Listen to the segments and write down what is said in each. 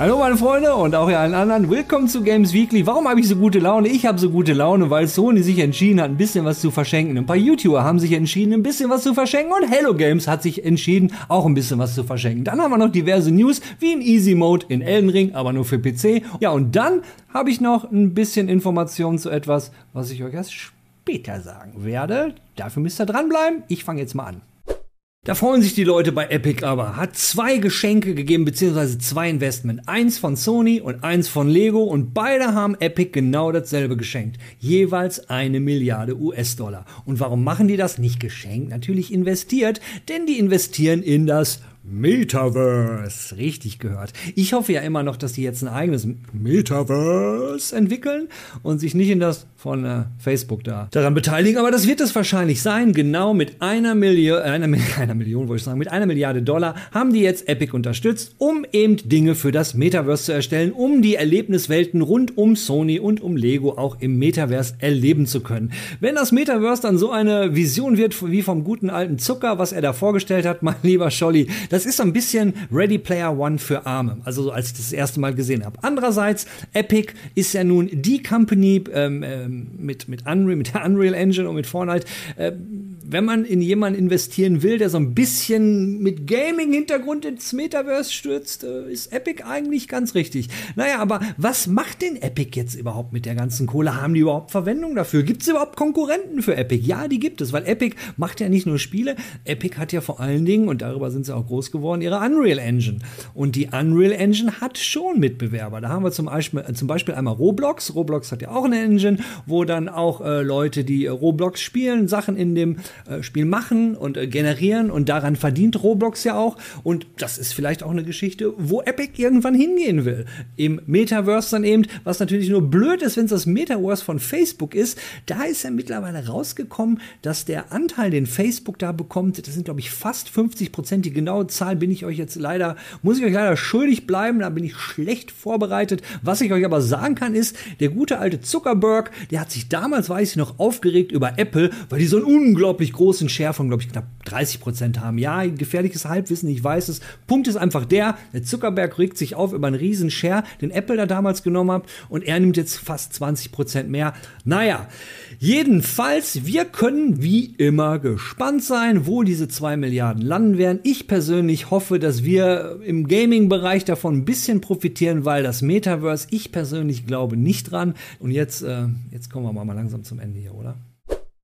Hallo meine Freunde und auch ihr allen anderen. Willkommen zu Games Weekly. Warum habe ich so gute Laune? Ich habe so gute Laune, weil Sony sich entschieden hat, ein bisschen was zu verschenken. Ein paar YouTuber haben sich entschieden, ein bisschen was zu verschenken und Hello Games hat sich entschieden, auch ein bisschen was zu verschenken. Dann haben wir noch diverse News, wie in Easy Mode in Elden Ring, aber nur für PC. Ja, und dann habe ich noch ein bisschen Informationen zu etwas, was ich euch erst später sagen werde. Dafür müsst ihr dranbleiben. Ich fange jetzt mal an. Da freuen sich die Leute bei Epic aber. Hat zwei Geschenke gegeben, beziehungsweise zwei Investment. Eins von Sony und eins von Lego und beide haben Epic genau dasselbe geschenkt. Jeweils eine Milliarde US-Dollar. Und warum machen die das? Nicht geschenkt, natürlich investiert, denn die investieren in das Metaverse. Richtig gehört. Ich hoffe ja immer noch, dass die jetzt ein eigenes Metaverse entwickeln und sich nicht in das von äh, Facebook da daran beteiligen. Aber das wird es wahrscheinlich sein. Genau mit einer Million, äh, einer, einer Million wollte ich sagen, mit einer Milliarde Dollar haben die jetzt Epic unterstützt, um eben Dinge für das Metaverse zu erstellen, um die Erlebniswelten rund um Sony und um Lego auch im Metaverse erleben zu können. Wenn das Metaverse dann so eine Vision wird wie vom guten alten Zucker, was er da vorgestellt hat, mein lieber Scholli, das ist so ein bisschen Ready Player One für Arme. Also so, als ich das erste Mal gesehen habe. Andererseits, Epic ist ja nun die Company ähm, ähm, mit, mit, Unreal, mit der Unreal Engine und mit Fortnite. Äh, wenn man in jemanden investieren will, der so ein bisschen mit Gaming-Hintergrund ins Metaverse stürzt, äh, ist Epic eigentlich ganz richtig. Naja, aber was macht denn Epic jetzt überhaupt mit der ganzen Kohle? Haben die überhaupt Verwendung dafür? Gibt es überhaupt Konkurrenten für Epic? Ja, die gibt es, weil Epic macht ja nicht nur Spiele. Epic hat ja vor allen Dingen, und darüber sind sie auch groß geworden, ihre Unreal Engine. Und die Unreal Engine hat schon Mitbewerber. Da haben wir zum Beispiel, zum Beispiel einmal Roblox. Roblox hat ja auch eine Engine, wo dann auch äh, Leute, die äh, Roblox spielen, Sachen in dem äh, Spiel machen und äh, generieren und daran verdient Roblox ja auch. Und das ist vielleicht auch eine Geschichte, wo Epic irgendwann hingehen will. Im Metaverse dann eben, was natürlich nur blöd ist, wenn es das Metaverse von Facebook ist, da ist ja mittlerweile rausgekommen, dass der Anteil, den Facebook da bekommt, das sind glaube ich fast 50 Prozent. Die genaue Zahl bin ich euch jetzt leider, muss ich euch leider schuldig bleiben, da bin ich schlecht vorbereitet. Was ich euch aber sagen kann ist, der gute alte Zuckerberg, der hat sich damals, weiß ich noch, aufgeregt über Apple, weil die so einen unglaublich großen Share von, glaube ich, knapp 30 Prozent haben. Ja, gefährliches Halbwissen, ich weiß es. Punkt ist einfach der, der Zuckerberg regt sich auf über einen riesen Share, den Apple da damals genommen hat und er nimmt jetzt fast 20 Prozent mehr. Naja, jedenfalls, wir können wie immer gespannt sein, wo diese 2 Milliarden landen werden. Ich persönlich hoffe, dass wir im Gaming-Bereich davon ein bisschen profitieren, weil das Metaverse, ich persönlich glaube nicht dran. Und jetzt, äh, jetzt kommen wir mal langsam zum Ende hier, oder?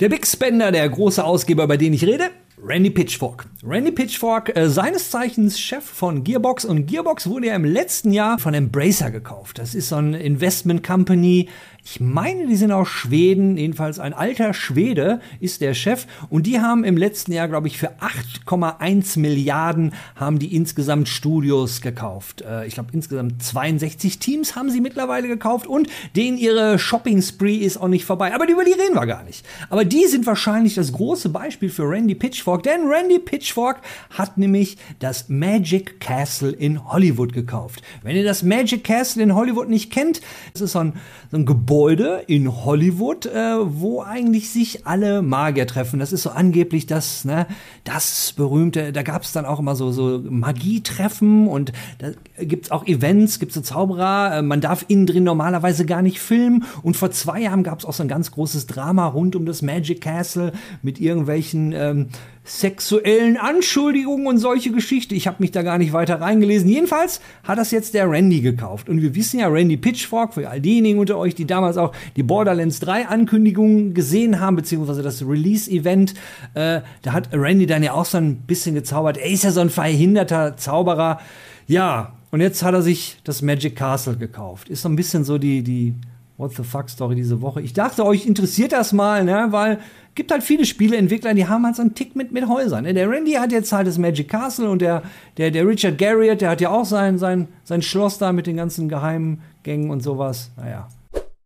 Der Big Spender, der große Ausgeber, über den ich rede, Randy Pitchfork. Randy Pitchfork, äh, seines Zeichens Chef von Gearbox und Gearbox wurde ja im letzten Jahr von Embracer gekauft. Das ist so ein Investment Company, ich meine, die sind aus Schweden, jedenfalls ein alter Schwede ist der Chef und die haben im letzten Jahr, glaube ich, für 8,1 Milliarden haben die insgesamt Studios gekauft. Äh, ich glaube, insgesamt 62 Teams haben sie mittlerweile gekauft und denen ihre Shopping Spree ist auch nicht vorbei. Aber über die reden wir gar nicht. Aber die sind wahrscheinlich das große Beispiel für Randy Pitchfork, denn Randy Pitchfork hat nämlich das Magic Castle in Hollywood gekauft. Wenn ihr das Magic Castle in Hollywood nicht kennt, das ist so ein, so ein Gebäude, in Hollywood, äh, wo eigentlich sich alle Magier treffen. Das ist so angeblich das, ne, das berühmte, da gab es dann auch immer so, so Magietreffen und da gibt's auch Events, gibt's so Zauberer, äh, man darf innen drin normalerweise gar nicht filmen. Und vor zwei Jahren gab's auch so ein ganz großes Drama rund um das Magic Castle mit irgendwelchen ähm, sexuellen Anschuldigungen und solche Geschichte. Ich habe mich da gar nicht weiter reingelesen. Jedenfalls hat das jetzt der Randy gekauft. Und wir wissen ja, Randy Pitchfork, für all diejenigen unter euch, die damals auch die Borderlands 3 Ankündigungen gesehen haben, beziehungsweise das Release-Event, äh, da hat Randy dann ja auch so ein bisschen gezaubert. Er ist ja so ein verhinderter Zauberer. Ja, und jetzt hat er sich das Magic Castle gekauft. Ist so ein bisschen so die, die What the fuck Story diese Woche. Ich dachte, euch interessiert das mal, ne, weil gibt halt viele Spieleentwickler, die haben halt so einen Tick mit, mit Häusern. Ne? Der Randy hat jetzt halt das Magic Castle und der, der, der Richard Garriott, der hat ja auch sein, sein, sein Schloss da mit den ganzen geheimen Gängen und sowas. Naja.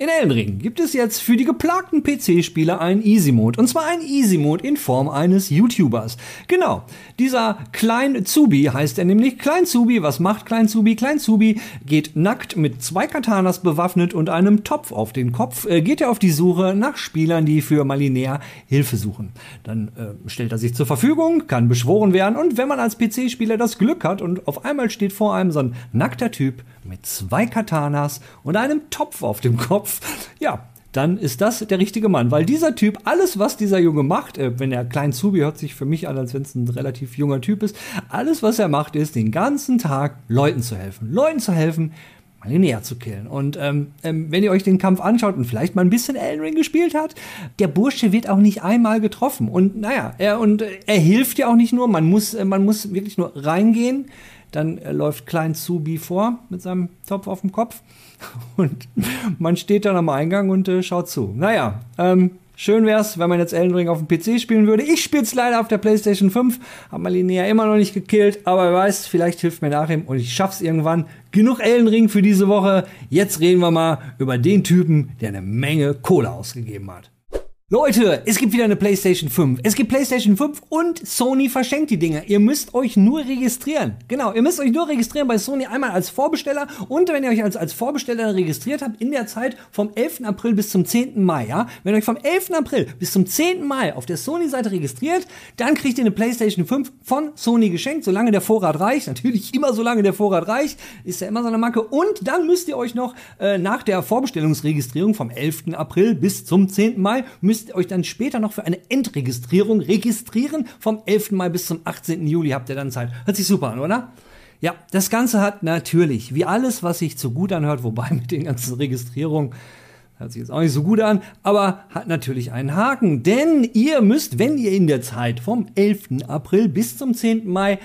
In Elden gibt es jetzt für die geplagten PC-Spieler einen Easy Mode. Und zwar ein Easy Mode in Form eines YouTubers. Genau. Dieser Klein Zubi heißt er nämlich. Klein Zubi, was macht Klein Zubi? Klein Zubi geht nackt mit zwei Katanas bewaffnet und einem Topf auf den Kopf, äh, geht er auf die Suche nach Spielern, die für Malinär Hilfe suchen. Dann äh, stellt er sich zur Verfügung, kann beschworen werden und wenn man als PC-Spieler das Glück hat und auf einmal steht vor einem so ein nackter Typ mit zwei Katanas und einem Topf auf dem Kopf, ja, dann ist das der richtige Mann. Weil dieser Typ, alles, was dieser Junge macht, äh, wenn er klein Zubi hört sich für mich an, als wenn es ein relativ junger Typ ist, alles, was er macht, ist, den ganzen Tag Leuten zu helfen. Leuten zu helfen, mal näher zu killen. Und ähm, ähm, wenn ihr euch den Kampf anschaut und vielleicht mal ein bisschen Elden Ring gespielt habt, der Bursche wird auch nicht einmal getroffen. Und naja, er, und äh, er hilft ja auch nicht nur, man muss, äh, man muss wirklich nur reingehen. Dann äh, läuft Klein Zubi vor mit seinem Topf auf dem Kopf. Und man steht dann am Eingang und äh, schaut zu. Naja, ähm, Schön wär's, wenn man jetzt Elden Ring auf dem PC spielen würde. Ich spiel's leider auf der PlayStation 5, hab mal Linnea immer noch nicht gekillt, aber wer weiß, vielleicht hilft mir nachher und ich schaff's irgendwann. Genug Elden Ring für diese Woche. Jetzt reden wir mal über den Typen, der eine Menge Kohle ausgegeben hat. Leute, es gibt wieder eine PlayStation 5. Es gibt PlayStation 5 und Sony verschenkt die Dinger. Ihr müsst euch nur registrieren. Genau, ihr müsst euch nur registrieren bei Sony einmal als Vorbesteller und wenn ihr euch als, als Vorbesteller registriert habt, in der Zeit vom 11. April bis zum 10. Mai, ja? Wenn ihr euch vom 11. April bis zum 10. Mai auf der Sony-Seite registriert, dann kriegt ihr eine PlayStation 5 von Sony geschenkt, solange der Vorrat reicht. Natürlich immer solange der Vorrat reicht, ist ja immer so eine Macke. Und dann müsst ihr euch noch äh, nach der Vorbestellungsregistrierung vom 11. April bis zum 10. Mai müsst müsst euch dann später noch für eine Endregistrierung registrieren. Vom 11. Mai bis zum 18. Juli habt ihr dann Zeit. Hört sich super an, oder? Ja, das Ganze hat natürlich, wie alles, was sich zu gut anhört, wobei mit den ganzen Registrierungen hört sich jetzt auch nicht so gut an, aber hat natürlich einen Haken. Denn ihr müsst, wenn ihr in der Zeit vom 11. April bis zum 10. Mai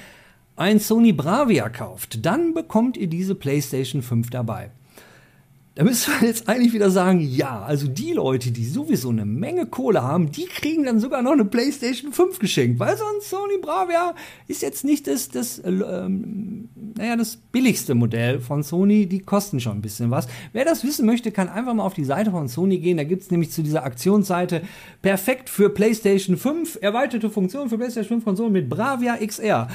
ein Sony Bravia kauft, dann bekommt ihr diese PlayStation 5 dabei. Da müssen wir jetzt eigentlich wieder sagen, ja, also die Leute, die sowieso eine Menge Kohle haben, die kriegen dann sogar noch eine PlayStation 5 geschenkt, weil sonst Sony Bravia ist jetzt nicht das, das, ähm, naja, das billigste Modell von Sony, die kosten schon ein bisschen was. Wer das wissen möchte, kann einfach mal auf die Seite von Sony gehen, da gibt's nämlich zu dieser Aktionsseite perfekt für PlayStation 5, erweiterte Funktionen für PlayStation 5 Konsolen mit Bravia XR.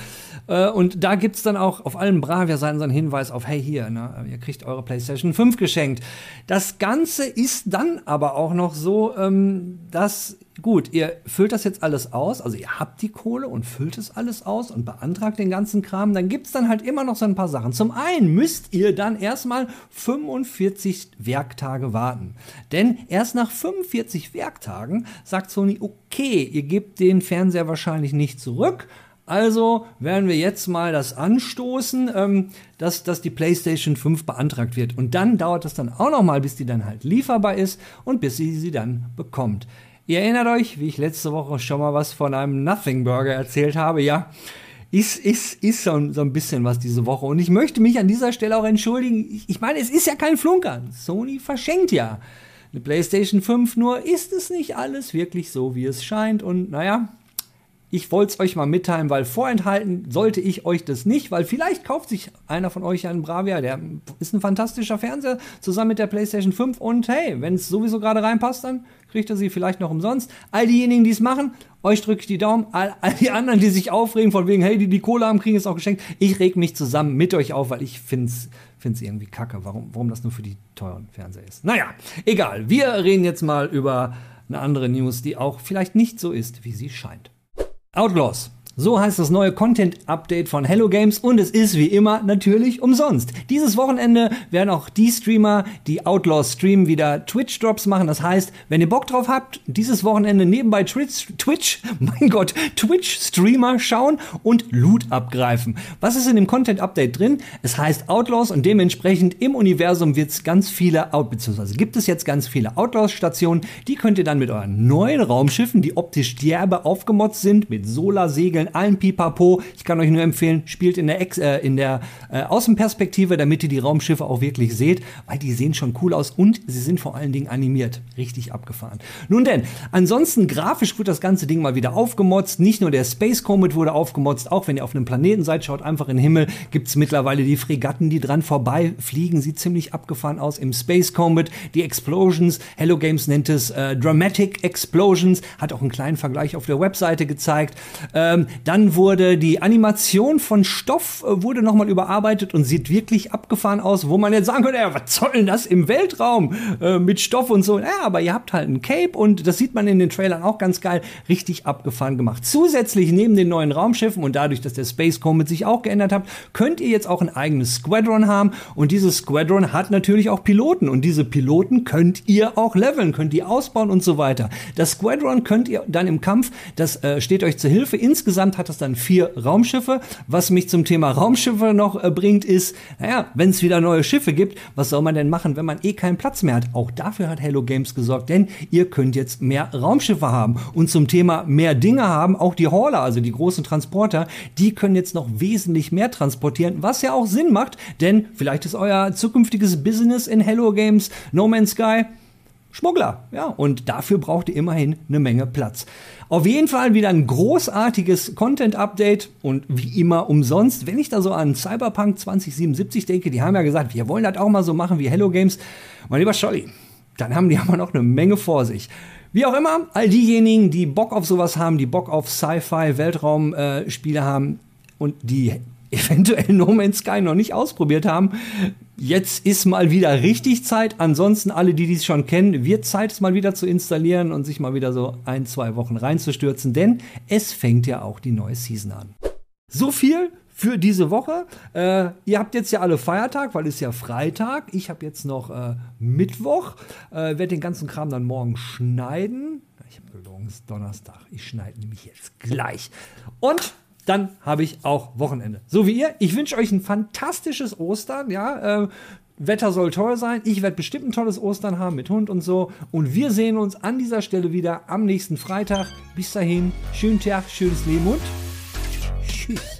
Äh, und da gibt's dann auch auf allen Bravia-Seiten so einen Hinweis auf, hey hier, ne, ihr kriegt eure PlayStation 5 geschenkt geschenkt. Das Ganze ist dann aber auch noch so, ähm, dass, gut, ihr füllt das jetzt alles aus, also ihr habt die Kohle und füllt es alles aus und beantragt den ganzen Kram, dann gibt es dann halt immer noch so ein paar Sachen. Zum einen müsst ihr dann erstmal 45 Werktage warten. Denn erst nach 45 Werktagen sagt Sony, okay, ihr gebt den Fernseher wahrscheinlich nicht zurück, also werden wir jetzt mal das anstoßen, ähm, dass, dass die PlayStation 5 beantragt wird. Und dann dauert das dann auch noch mal, bis die dann halt lieferbar ist und bis sie sie dann bekommt. Ihr erinnert euch, wie ich letzte Woche schon mal was von einem Nothing Burger erzählt habe, ja? Ist, ist, ist so, so ein bisschen was diese Woche. Und ich möchte mich an dieser Stelle auch entschuldigen. Ich, ich meine, es ist ja kein Flunkern. Sony verschenkt ja eine PlayStation 5, nur ist es nicht alles wirklich so, wie es scheint. Und naja, ich wollte es euch mal mitteilen, weil vorenthalten sollte ich euch das nicht, weil vielleicht kauft sich einer von euch einen Bravia, der ist ein fantastischer Fernseher zusammen mit der PlayStation 5 und hey, wenn es sowieso gerade reinpasst, dann kriegt er sie vielleicht noch umsonst. All diejenigen, die es machen, euch drücke ich die Daumen. All, all, die anderen, die sich aufregen von wegen, hey, die die Kohle haben, kriegen es auch geschenkt. Ich reg mich zusammen mit euch auf, weil ich finde es irgendwie kacke, warum, warum das nur für die teuren Fernseher ist. Naja, egal. Wir reden jetzt mal über eine andere News, die auch vielleicht nicht so ist, wie sie scheint. Outlaws. So heißt das neue Content-Update von Hello Games und es ist wie immer natürlich umsonst. Dieses Wochenende werden auch die Streamer, die Outlaws streamen, wieder Twitch-Drops machen. Das heißt, wenn ihr Bock drauf habt, dieses Wochenende nebenbei Twitch, Twitch, mein Gott, Twitch-Streamer schauen und Loot abgreifen. Was ist in dem Content-Update drin? Es heißt Outlaws und dementsprechend im Universum wird es ganz viele, Out beziehungsweise gibt es jetzt ganz viele Outlaws-Stationen. Die könnt ihr dann mit euren neuen Raumschiffen, die optisch derbe aufgemotzt sind, mit Solarsegeln, allen Pipapo. Ich kann euch nur empfehlen, spielt in der, Ex äh, in der äh, Außenperspektive, damit ihr die Raumschiffe auch wirklich seht, weil die sehen schon cool aus und sie sind vor allen Dingen animiert. Richtig abgefahren. Nun denn, ansonsten grafisch wird das ganze Ding mal wieder aufgemotzt. Nicht nur der Space Comet wurde aufgemotzt, auch wenn ihr auf einem Planeten seid, schaut einfach in den Himmel, gibt es mittlerweile die Fregatten, die dran vorbeifliegen. Sieht ziemlich abgefahren aus im Space Comet. Die Explosions, Hello Games nennt es äh, Dramatic Explosions, hat auch einen kleinen Vergleich auf der Webseite gezeigt. Ähm, dann wurde die Animation von Stoff äh, wurde nochmal überarbeitet und sieht wirklich abgefahren aus, wo man jetzt sagen könnte, ja, was soll denn das im Weltraum äh, mit Stoff und so. Ja, aber ihr habt halt ein Cape und das sieht man in den Trailern auch ganz geil, richtig abgefahren gemacht. Zusätzlich neben den neuen Raumschiffen und dadurch, dass der Space Comet sich auch geändert hat, könnt ihr jetzt auch ein eigenes Squadron haben und dieses Squadron hat natürlich auch Piloten und diese Piloten könnt ihr auch leveln, könnt ihr ausbauen und so weiter. Das Squadron könnt ihr dann im Kampf, das äh, steht euch zur Hilfe. Insgesamt hat es dann vier Raumschiffe. Was mich zum Thema Raumschiffe noch äh, bringt, ist, naja, wenn es wieder neue Schiffe gibt, was soll man denn machen, wenn man eh keinen Platz mehr hat? Auch dafür hat Hello Games gesorgt, denn ihr könnt jetzt mehr Raumschiffe haben. Und zum Thema mehr Dinge haben, auch die Hauler, also die großen Transporter, die können jetzt noch wesentlich mehr transportieren, was ja auch Sinn macht, denn vielleicht ist euer zukünftiges Business in Hello Games No Man's Sky Schmuggler. Ja, und dafür braucht ihr immerhin eine Menge Platz. Auf jeden Fall wieder ein großartiges Content-Update und wie immer umsonst. Wenn ich da so an Cyberpunk 2077 denke, die haben ja gesagt, wir wollen das auch mal so machen wie Hello Games. Mein lieber Scholli, dann haben die aber noch eine Menge vor sich. Wie auch immer, all diejenigen, die Bock auf sowas haben, die Bock auf Sci-Fi, Weltraum-Spiele äh, haben und die eventuell No Man's Sky noch nicht ausprobiert haben, jetzt ist mal wieder richtig Zeit. Ansonsten alle, die dies schon kennen, wird Zeit, es mal wieder zu installieren und sich mal wieder so ein, zwei Wochen reinzustürzen, denn es fängt ja auch die neue Season an. So viel für diese Woche. Äh, ihr habt jetzt ja alle Feiertag, weil es ja Freitag. Ich habe jetzt noch äh, Mittwoch. Äh, Werde den ganzen Kram dann morgen schneiden. Ich habe gelogen, es ist Donnerstag. Ich schneide nämlich jetzt gleich. Und dann habe ich auch Wochenende. So wie ihr. Ich wünsche euch ein fantastisches Ostern. Ja, äh, Wetter soll toll sein. Ich werde bestimmt ein tolles Ostern haben mit Hund und so. Und wir sehen uns an dieser Stelle wieder am nächsten Freitag. Bis dahin, schönen Tag, schönes Leben und tschüss.